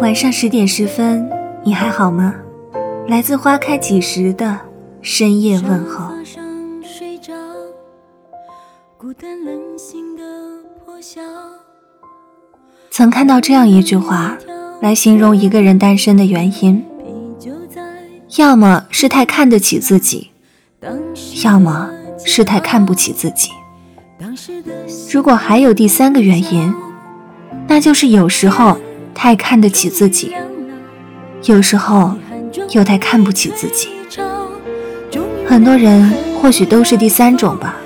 晚上十点十分，你还好吗？来自花开几时的深夜问候。曾看到这样一句话，来形容一个人单身的原因：要么是太看得起自己，要么是太看不起自己。如果还有第三个原因，那就是有时候太看得起自己，有时候又太看不起自己。很多人或许都是第三种吧，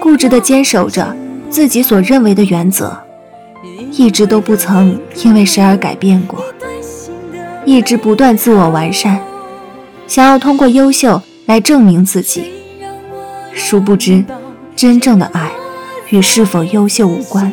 固执地坚守着自己所认为的原则，一直都不曾因为谁而改变过，一直不断自我完善，想要通过优秀来证明自己，殊不知。真正的爱与是否优秀无关。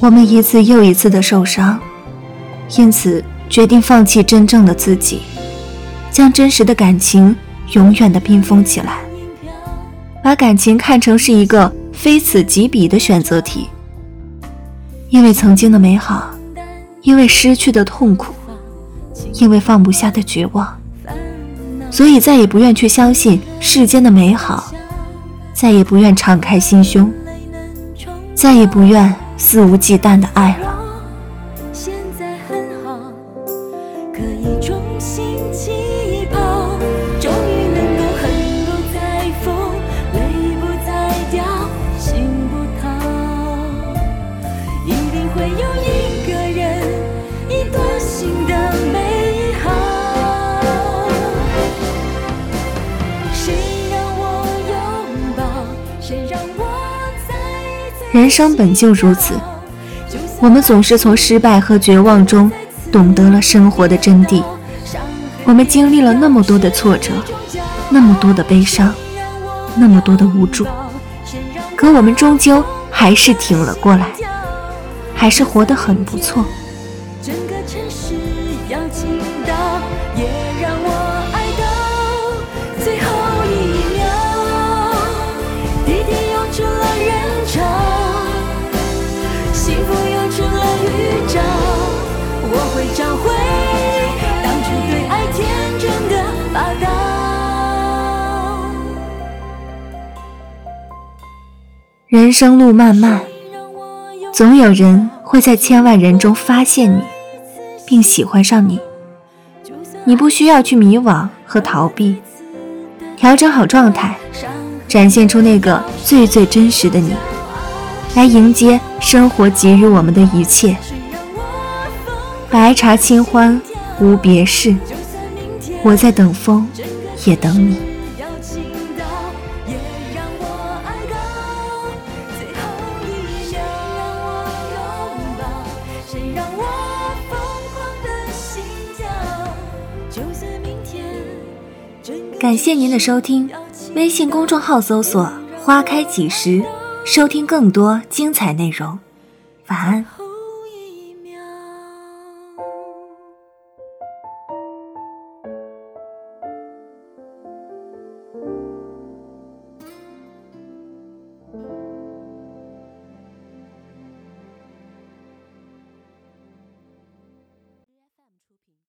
我们一次又一次的受伤，因此决定放弃真正的自己，将真实的感情永远的冰封起来，把感情看成是一个非此即彼的选择题。因为曾经的美好，因为失去的痛苦，因为放不下的绝望，所以再也不愿去相信世间的美好，再也不愿敞开心胸，再也不愿。肆无忌惮的爱了。人生本就如此，我们总是从失败和绝望中懂得了生活的真谛。我们经历了那么多的挫折，那么多的悲伤，那么多的无助，可我们终究还是挺了过来，还是活得很不错。人生路漫漫，总有人会在千万人中发现你，并喜欢上你。你不需要去迷惘和逃避，调整好状态，展现出那个最最真实的你，来迎接生活给予我们的一切。白茶清欢无别事，我在等风，也等你。感谢您的收听，微信公众号搜索“花开几时”，收听更多精彩内容。晚安。